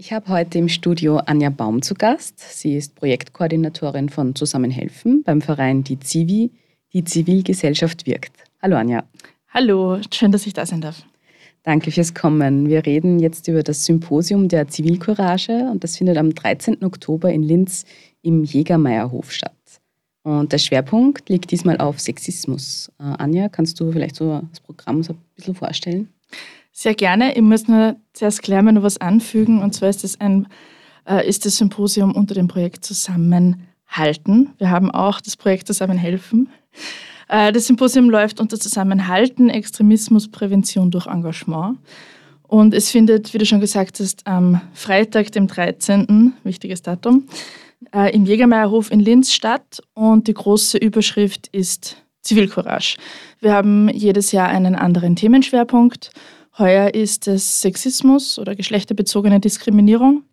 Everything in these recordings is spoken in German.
Ich habe heute im Studio Anja Baum zu Gast. Sie ist Projektkoordinatorin von Zusammenhelfen beim Verein Die Zivi, die Zivilgesellschaft wirkt. Hallo Anja. Hallo, schön, dass ich da sein darf. Danke fürs Kommen. Wir reden jetzt über das Symposium der Zivilcourage und das findet am 13. Oktober in Linz im Jägermeierhof statt. Und der Schwerpunkt liegt diesmal auf Sexismus. Äh, Anja, kannst du vielleicht so das Programm so ein bisschen vorstellen? Sehr gerne. Ich muss nur zuerst gleich mal noch was anfügen. Und zwar ist das, ein, äh, ist das Symposium unter dem Projekt Zusammenhalten. Wir haben auch das Projekt Zusammenhelfen. Äh, das Symposium läuft unter Zusammenhalten, Extremismus, Prävention durch Engagement. Und es findet, wie du schon gesagt hast, am Freitag, dem 13., wichtiges Datum, äh, im Jägermeierhof in Linz statt. Und die große Überschrift ist Zivilcourage. Wir haben jedes Jahr einen anderen Themenschwerpunkt. Heuer ist es Sexismus oder geschlechterbezogene Diskriminierung.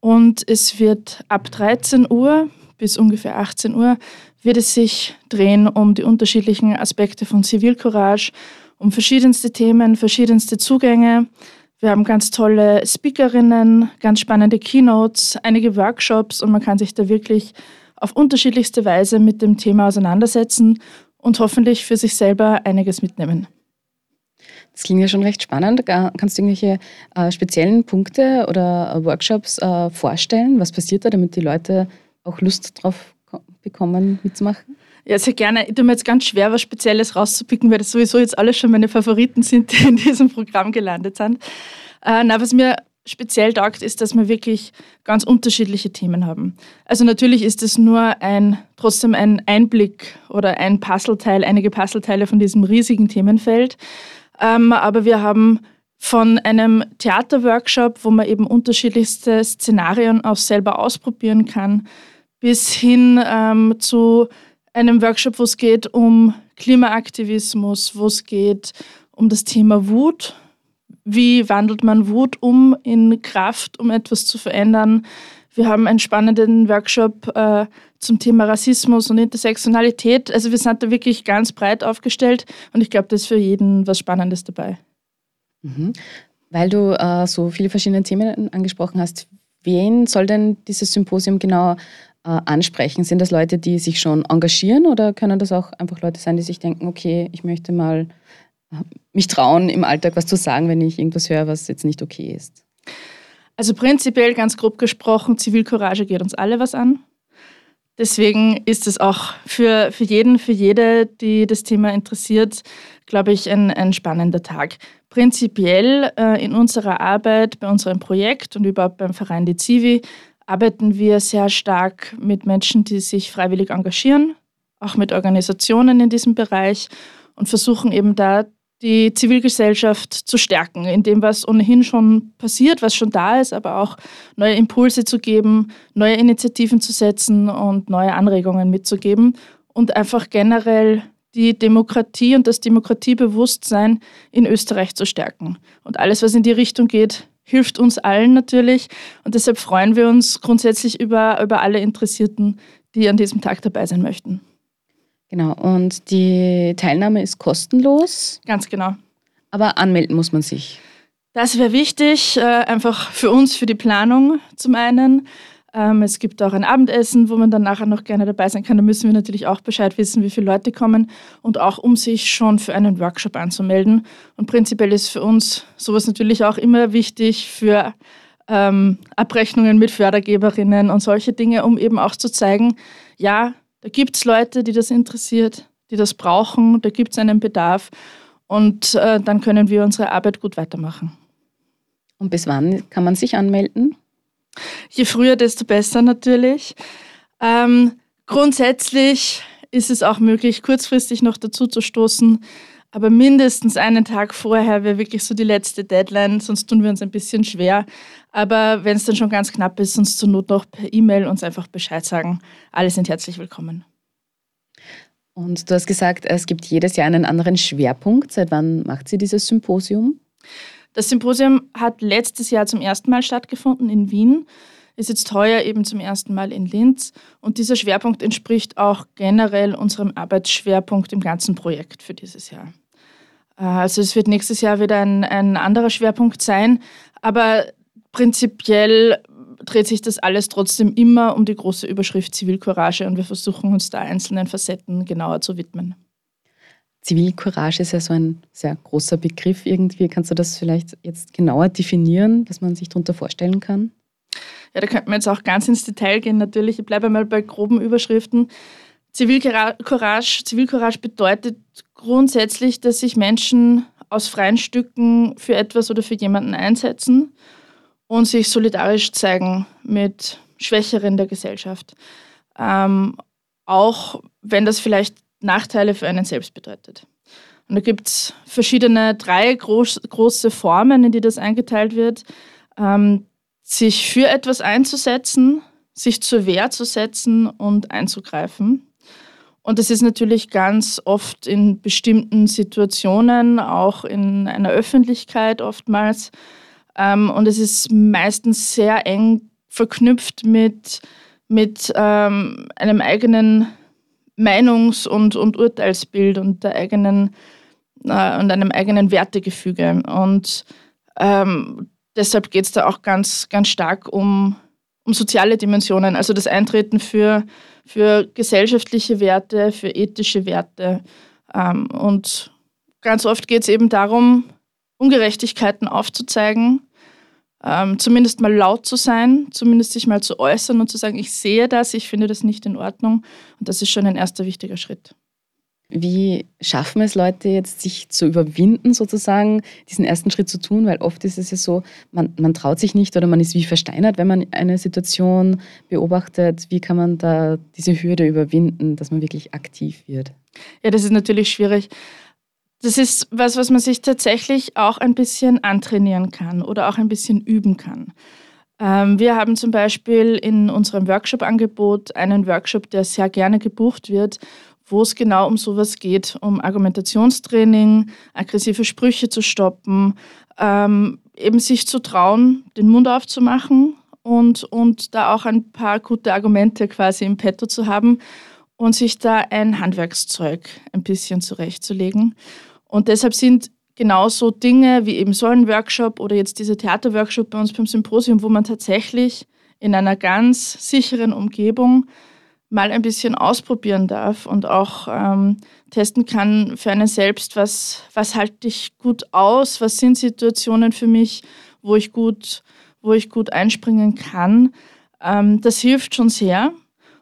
Und es wird ab 13 Uhr bis ungefähr 18 Uhr wird es sich drehen um die unterschiedlichen Aspekte von Zivilcourage, um verschiedenste Themen, verschiedenste Zugänge. Wir haben ganz tolle Speakerinnen, ganz spannende Keynotes, einige Workshops und man kann sich da wirklich auf unterschiedlichste Weise mit dem Thema auseinandersetzen und hoffentlich für sich selber einiges mitnehmen. Das klingt ja schon recht spannend. Kannst du irgendwelche äh, speziellen Punkte oder äh, Workshops äh, vorstellen? Was passiert da, damit die Leute auch Lust drauf bekommen, mitzumachen? Ja, sehr gerne. Ich tue mir jetzt ganz schwer, was Spezielles rauszupicken, weil das sowieso jetzt alles schon meine Favoriten sind, die in diesem Programm gelandet sind. Äh, na, was mir speziell taugt, ist, dass wir wirklich ganz unterschiedliche Themen haben. Also natürlich ist es nur ein, trotzdem ein Einblick oder ein Puzzleteil, einige Puzzleteile von diesem riesigen Themenfeld. Ähm, aber wir haben von einem Theaterworkshop, wo man eben unterschiedlichste Szenarien auch selber ausprobieren kann, bis hin ähm, zu einem Workshop, wo es geht um Klimaaktivismus, wo es geht um das Thema Wut. Wie wandelt man Wut um in Kraft, um etwas zu verändern? Wir haben einen spannenden Workshop äh, zum Thema Rassismus und Intersektionalität. Also wir sind da wirklich ganz breit aufgestellt und ich glaube, da ist für jeden was Spannendes dabei. Mhm. Weil du äh, so viele verschiedene Themen angesprochen hast, wen soll denn dieses Symposium genau äh, ansprechen? Sind das Leute, die sich schon engagieren oder können das auch einfach Leute sein, die sich denken, okay, ich möchte mal äh, mich trauen, im Alltag was zu sagen, wenn ich irgendwas höre, was jetzt nicht okay ist? Also prinzipiell ganz grob gesprochen, Zivilcourage geht uns alle was an. Deswegen ist es auch für, für jeden, für jede, die das Thema interessiert, glaube ich, ein, ein spannender Tag. Prinzipiell äh, in unserer Arbeit, bei unserem Projekt und überhaupt beim Verein Die Zivi arbeiten wir sehr stark mit Menschen, die sich freiwillig engagieren, auch mit Organisationen in diesem Bereich und versuchen eben da die Zivilgesellschaft zu stärken, in dem, was ohnehin schon passiert, was schon da ist, aber auch neue Impulse zu geben, neue Initiativen zu setzen und neue Anregungen mitzugeben und einfach generell die Demokratie und das Demokratiebewusstsein in Österreich zu stärken. Und alles, was in die Richtung geht, hilft uns allen natürlich. Und deshalb freuen wir uns grundsätzlich über, über alle Interessierten, die an diesem Tag dabei sein möchten. Genau, und die Teilnahme ist kostenlos. Ganz genau. Aber anmelden muss man sich. Das wäre wichtig, äh, einfach für uns, für die Planung zum einen. Ähm, es gibt auch ein Abendessen, wo man dann nachher noch gerne dabei sein kann. Da müssen wir natürlich auch Bescheid wissen, wie viele Leute kommen und auch um sich schon für einen Workshop anzumelden. Und prinzipiell ist für uns sowas natürlich auch immer wichtig für ähm, Abrechnungen mit Fördergeberinnen und solche Dinge, um eben auch zu zeigen, ja, da gibt es Leute, die das interessiert, die das brauchen, da gibt es einen Bedarf und äh, dann können wir unsere Arbeit gut weitermachen. Und bis wann kann man sich anmelden? Je früher, desto besser natürlich. Ähm, grundsätzlich ist es auch möglich, kurzfristig noch dazu zu stoßen. Aber mindestens einen Tag vorher wäre wirklich so die letzte Deadline, sonst tun wir uns ein bisschen schwer. Aber wenn es dann schon ganz knapp ist, uns zur Not noch per E-Mail uns einfach Bescheid sagen. Alle sind herzlich willkommen. Und du hast gesagt, es gibt jedes Jahr einen anderen Schwerpunkt. Seit wann macht sie dieses Symposium? Das Symposium hat letztes Jahr zum ersten Mal stattgefunden in Wien, ist jetzt heuer eben zum ersten Mal in Linz. Und dieser Schwerpunkt entspricht auch generell unserem Arbeitsschwerpunkt im ganzen Projekt für dieses Jahr. Äh, also es wird nächstes Jahr wieder ein, ein anderer Schwerpunkt sein. Aber prinzipiell dreht sich das alles trotzdem immer um die große Überschrift Zivilcourage und wir versuchen uns da einzelnen Facetten genauer zu widmen. Zivilcourage ist ja so ein sehr großer Begriff irgendwie. Kannst du das vielleicht jetzt genauer definieren, was man sich darunter vorstellen kann? Ja, da könnte man jetzt auch ganz ins Detail gehen. Natürlich, ich bleibe mal bei groben Überschriften. Zivilcourage, Zivilcourage bedeutet grundsätzlich, dass sich Menschen aus freien Stücken für etwas oder für jemanden einsetzen und sich solidarisch zeigen mit Schwächeren der Gesellschaft. Ähm, auch wenn das vielleicht Nachteile für einen selbst bedeutet. Und da gibt es verschiedene, drei groß, große Formen, in die das eingeteilt wird. Ähm, sich für etwas einzusetzen, sich zur Wehr zu setzen und einzugreifen. Und das ist natürlich ganz oft in bestimmten Situationen, auch in einer Öffentlichkeit oftmals. Ähm, und es ist meistens sehr eng verknüpft mit, mit ähm, einem eigenen Meinungs- und, und Urteilsbild und der eigenen äh, und einem eigenen Wertegefüge. Und ähm, deshalb geht es da auch ganz, ganz stark um, um soziale Dimensionen, also das Eintreten für, für gesellschaftliche Werte, für ethische Werte. Ähm, und ganz oft geht es eben darum, Ungerechtigkeiten aufzuzeigen, ähm, zumindest mal laut zu sein, zumindest sich mal zu äußern und zu sagen, ich sehe das, ich finde das nicht in Ordnung. Und das ist schon ein erster wichtiger Schritt. Wie schaffen es Leute jetzt, sich zu überwinden, sozusagen, diesen ersten Schritt zu tun? Weil oft ist es ja so, man, man traut sich nicht oder man ist wie versteinert, wenn man eine Situation beobachtet. Wie kann man da diese Hürde überwinden, dass man wirklich aktiv wird? Ja, das ist natürlich schwierig. Das ist was, was man sich tatsächlich auch ein bisschen antrainieren kann oder auch ein bisschen üben kann. Ähm, wir haben zum Beispiel in unserem Workshop-Angebot einen Workshop, der sehr gerne gebucht wird, wo es genau um sowas geht, um Argumentationstraining, aggressive Sprüche zu stoppen, ähm, eben sich zu trauen, den Mund aufzumachen und, und da auch ein paar gute Argumente quasi im Petto zu haben und sich da ein Handwerkszeug ein bisschen zurechtzulegen. Und deshalb sind genauso Dinge wie eben so ein Workshop oder jetzt dieser Theaterworkshop bei uns beim Symposium, wo man tatsächlich in einer ganz sicheren Umgebung mal ein bisschen ausprobieren darf und auch ähm, testen kann für einen selbst, was, was halte ich gut aus, was sind Situationen für mich, wo ich gut, wo ich gut einspringen kann. Ähm, das hilft schon sehr.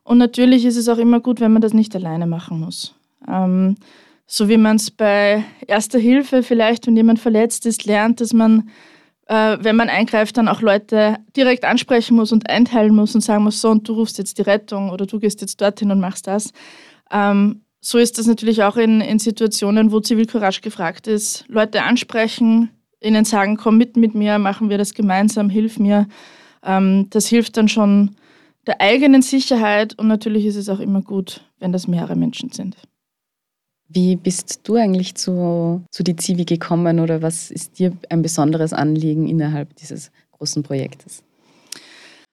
Und natürlich ist es auch immer gut, wenn man das nicht alleine machen muss. Ähm, so wie man es bei Erster Hilfe vielleicht, wenn jemand verletzt ist, lernt, dass man äh, wenn man eingreift, dann auch Leute direkt ansprechen muss und einteilen muss und sagen muss, so und du rufst jetzt die Rettung oder du gehst jetzt dorthin und machst das. Ähm, so ist das natürlich auch in, in Situationen, wo Zivilcourage gefragt ist. Leute ansprechen, ihnen sagen, komm mit mit mir, machen wir das gemeinsam, hilf mir. Ähm, das hilft dann schon der eigenen Sicherheit und natürlich ist es auch immer gut, wenn das mehrere Menschen sind. Wie bist du eigentlich zu, zu die Zivi gekommen oder was ist dir ein besonderes Anliegen innerhalb dieses großen Projektes?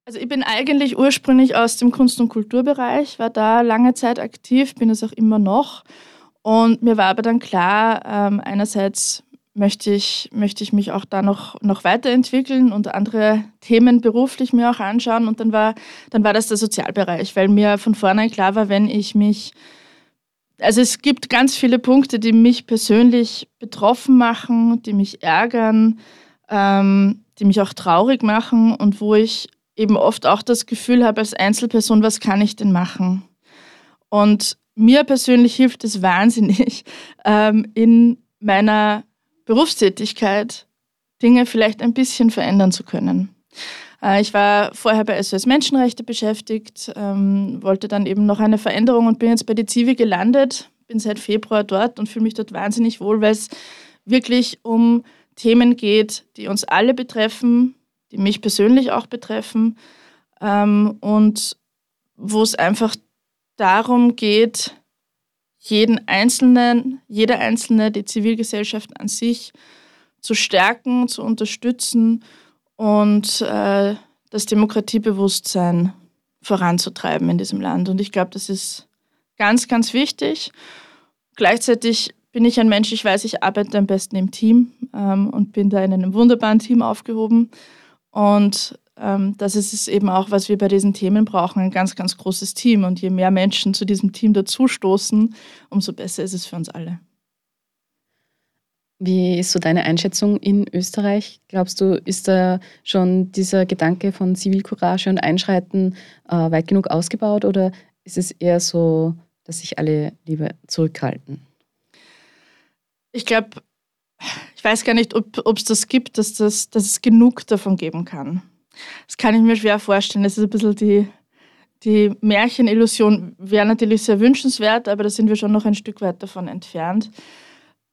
Also ich bin eigentlich ursprünglich aus dem Kunst- und Kulturbereich, war da lange Zeit aktiv, bin es auch immer noch. Und mir war aber dann klar, ähm, einerseits möchte ich, möchte ich mich auch da noch, noch weiterentwickeln und andere Themen beruflich mir auch anschauen. Und dann war, dann war das der Sozialbereich, weil mir von vornherein klar war, wenn ich mich also es gibt ganz viele Punkte, die mich persönlich betroffen machen, die mich ärgern, ähm, die mich auch traurig machen und wo ich eben oft auch das Gefühl habe als Einzelperson, was kann ich denn machen? Und mir persönlich hilft es wahnsinnig, ähm, in meiner Berufstätigkeit Dinge vielleicht ein bisschen verändern zu können. Äh, ich war vorher bei SOS Menschenrechte beschäftigt, ähm, wollte dann eben noch eine Veränderung und bin jetzt bei die Zivi gelandet, bin seit Februar dort und fühle mich dort wahnsinnig wohl, weil es wirklich um Themen geht, die uns alle betreffen, die mich persönlich auch betreffen ähm, und wo es einfach darum geht, jeden Einzelnen, jede Einzelne, die Zivilgesellschaft an sich zu stärken, zu unterstützen und äh, das Demokratiebewusstsein voranzutreiben in diesem Land. Und ich glaube, das ist ganz, ganz wichtig. Gleichzeitig bin ich ein Mensch, ich weiß, ich arbeite am besten im Team ähm, und bin da in einem wunderbaren Team aufgehoben. Und ähm, das ist es eben auch, was wir bei diesen Themen brauchen, ein ganz, ganz großes Team. Und je mehr Menschen zu diesem Team dazustoßen, umso besser ist es für uns alle. Wie ist so deine Einschätzung in Österreich? Glaubst du, ist da schon dieser Gedanke von Zivilcourage und Einschreiten äh, weit genug ausgebaut oder ist es eher so, dass sich alle lieber zurückhalten? Ich glaube, ich weiß gar nicht, ob es das gibt, dass, das, dass es genug davon geben kann. Das kann ich mir schwer vorstellen. Das ist ein bisschen die, die Märchenillusion, wäre natürlich sehr wünschenswert, aber da sind wir schon noch ein Stück weit davon entfernt.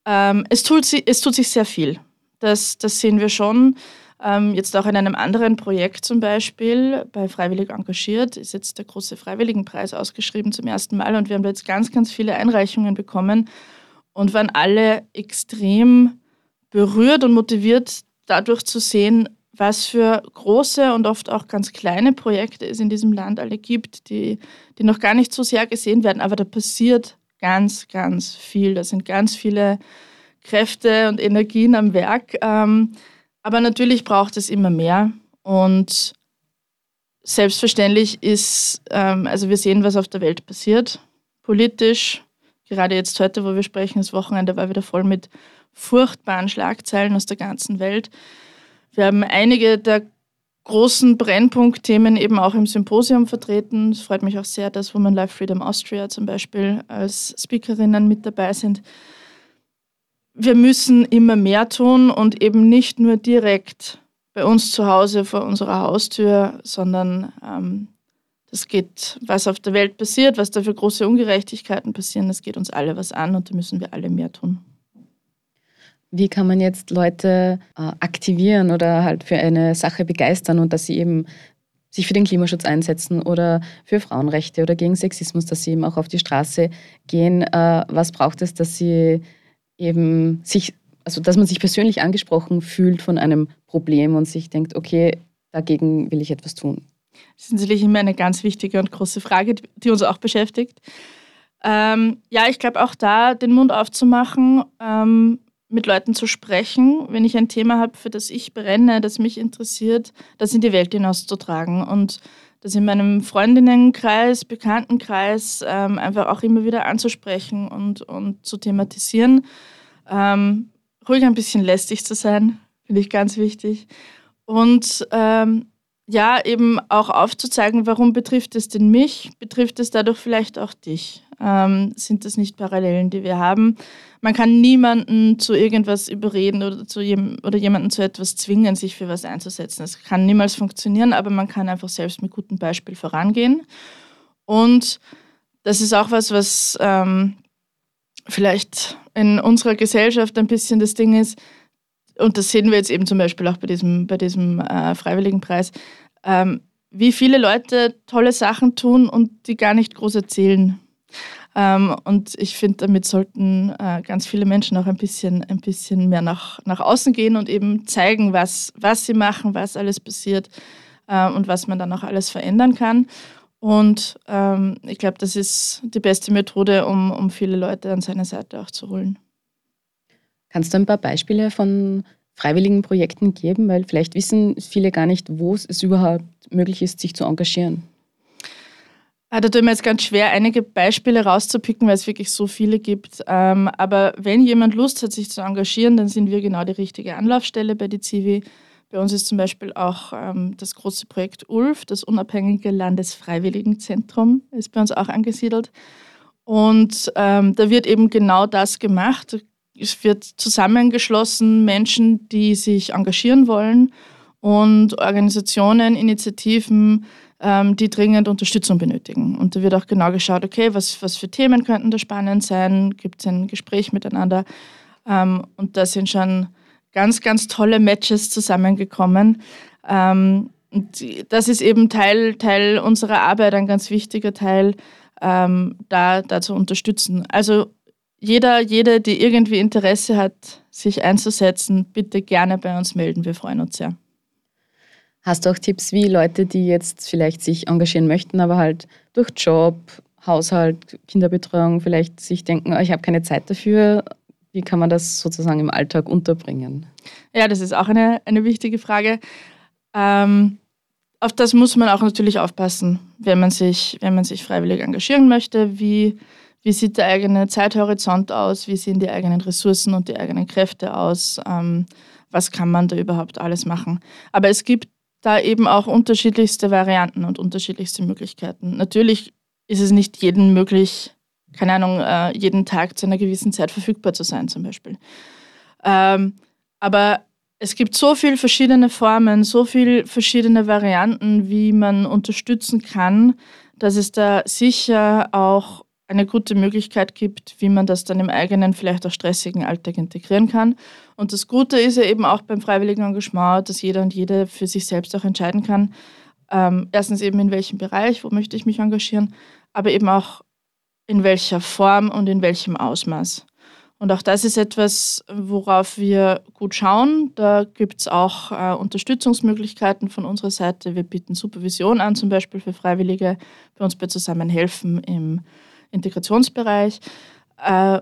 Ähm, es, tut, es tut sich sehr viel. Das, das sehen wir schon. Ähm, jetzt auch in einem anderen Projekt zum Beispiel, bei Freiwillig engagiert, ist jetzt der große Freiwilligenpreis ausgeschrieben zum ersten Mal und wir haben jetzt ganz, ganz viele Einreichungen bekommen und waren alle extrem berührt und motiviert, dadurch zu sehen, was für große und oft auch ganz kleine Projekte es in diesem Land alle gibt, die, die noch gar nicht so sehr gesehen werden, aber da passiert ganz, ganz viel. Da sind ganz viele Kräfte und Energien am Werk. Ähm, aber natürlich braucht es immer mehr. Und selbstverständlich ist, ähm, also wir sehen, was auf der Welt passiert, politisch. Gerade jetzt heute, wo wir sprechen, das Wochenende war wieder voll mit furchtbaren Schlagzeilen aus der ganzen Welt. Wir haben einige der großen Brennpunktthemen eben auch im Symposium vertreten. Es freut mich auch sehr, dass Women Life Freedom Austria zum Beispiel als Speakerinnen mit dabei sind. Wir müssen immer mehr tun und eben nicht nur direkt bei uns zu Hause vor unserer Haustür, sondern ähm, das geht, was auf der Welt passiert, was da für große Ungerechtigkeiten passieren, das geht uns alle was an und da müssen wir alle mehr tun. Wie kann man jetzt Leute äh, aktivieren oder halt für eine Sache begeistern und dass sie eben sich für den Klimaschutz einsetzen oder für Frauenrechte oder gegen Sexismus, dass sie eben auch auf die Straße gehen. Äh, was braucht es, dass sie eben sich, also dass man sich persönlich angesprochen fühlt von einem Problem und sich denkt, okay, dagegen will ich etwas tun? Das ist natürlich immer eine ganz wichtige und große Frage, die uns auch beschäftigt. Ähm, ja, ich glaube auch da den Mund aufzumachen, ähm, mit Leuten zu sprechen, wenn ich ein Thema habe, für das ich brenne, das mich interessiert, das in die Welt hinauszutragen und das in meinem Freundinnenkreis, Bekanntenkreis ähm, einfach auch immer wieder anzusprechen und, und zu thematisieren. Ähm, ruhig ein bisschen lästig zu sein, finde ich ganz wichtig. Und ähm, ja, eben auch aufzuzeigen, warum betrifft es denn mich, betrifft es dadurch vielleicht auch dich. Ähm, sind das nicht Parallelen, die wir haben? Man kann niemanden zu irgendwas überreden oder, zu jem oder jemanden zu etwas zwingen, sich für was einzusetzen. Das kann niemals funktionieren, aber man kann einfach selbst mit gutem Beispiel vorangehen. Und das ist auch was, was ähm, vielleicht in unserer Gesellschaft ein bisschen das Ding ist, und das sehen wir jetzt eben zum Beispiel auch bei diesem, bei diesem äh, Freiwilligenpreis, ähm, wie viele Leute tolle Sachen tun und die gar nicht groß erzählen. Ähm, und ich finde, damit sollten äh, ganz viele Menschen auch ein bisschen, ein bisschen mehr nach, nach außen gehen und eben zeigen, was, was sie machen, was alles passiert äh, und was man dann auch alles verändern kann. Und ähm, ich glaube, das ist die beste Methode, um, um viele Leute an seine Seite auch zu holen. Kannst du ein paar Beispiele von freiwilligen Projekten geben? Weil vielleicht wissen viele gar nicht, wo es überhaupt möglich ist, sich zu engagieren. Ah, da tut mir jetzt ganz schwer, einige Beispiele rauszupicken, weil es wirklich so viele gibt. Ähm, aber wenn jemand Lust hat, sich zu engagieren, dann sind wir genau die richtige Anlaufstelle bei die Zivi. Bei uns ist zum Beispiel auch ähm, das große Projekt ULF, das unabhängige Landesfreiwilligenzentrum, ist bei uns auch angesiedelt. Und ähm, da wird eben genau das gemacht es wird zusammengeschlossen Menschen, die sich engagieren wollen und Organisationen, Initiativen, ähm, die dringend Unterstützung benötigen. Und da wird auch genau geschaut, okay, was, was für Themen könnten da spannend sein, gibt es ein Gespräch miteinander. Ähm, und da sind schon ganz, ganz tolle Matches zusammengekommen. Ähm, und das ist eben Teil, Teil unserer Arbeit, ein ganz wichtiger Teil, da, da zu unterstützen. Also jeder, jede, die irgendwie Interesse hat, sich einzusetzen, bitte gerne bei uns melden. Wir freuen uns sehr. Hast du auch Tipps, wie Leute, die jetzt vielleicht sich engagieren möchten, aber halt durch Job, Haushalt, Kinderbetreuung vielleicht sich denken, oh, ich habe keine Zeit dafür, wie kann man das sozusagen im Alltag unterbringen? Ja, das ist auch eine, eine wichtige Frage. Ähm, auf das muss man auch natürlich aufpassen, wenn man sich, wenn man sich freiwillig engagieren möchte. Wie, wie sieht der eigene Zeithorizont aus? Wie sehen die eigenen Ressourcen und die eigenen Kräfte aus? Ähm, was kann man da überhaupt alles machen? Aber es gibt da eben auch unterschiedlichste Varianten und unterschiedlichste Möglichkeiten. Natürlich ist es nicht jedem möglich, keine Ahnung, äh, jeden Tag zu einer gewissen Zeit verfügbar zu sein, zum Beispiel. Ähm, aber es gibt so viele verschiedene Formen, so viele verschiedene Varianten, wie man unterstützen kann, dass es da sicher auch eine gute Möglichkeit gibt, wie man das dann im eigenen, vielleicht auch stressigen Alltag integrieren kann. Und das Gute ist ja eben auch beim freiwilligen Engagement, dass jeder und jede für sich selbst auch entscheiden kann, ähm, erstens eben in welchem Bereich, wo möchte ich mich engagieren, aber eben auch in welcher Form und in welchem Ausmaß. Und auch das ist etwas, worauf wir gut schauen. Da gibt es auch äh, Unterstützungsmöglichkeiten von unserer Seite. Wir bieten Supervision an, zum Beispiel für Freiwillige bei uns bei Zusammenhelfen im Integrationsbereich. Äh,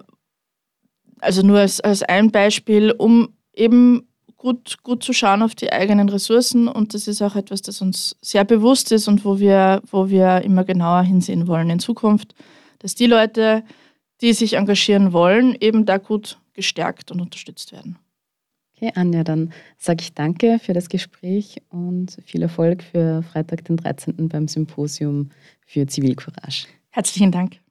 also nur als, als ein Beispiel, um eben gut, gut zu schauen auf die eigenen Ressourcen. Und das ist auch etwas, das uns sehr bewusst ist und wo wir, wo wir immer genauer hinsehen wollen in Zukunft, dass die Leute, die sich engagieren wollen, eben da gut gestärkt und unterstützt werden. Okay, Anja, dann sage ich danke für das Gespräch und viel Erfolg für Freitag, den 13. beim Symposium für Zivilcourage. Herzlichen Dank.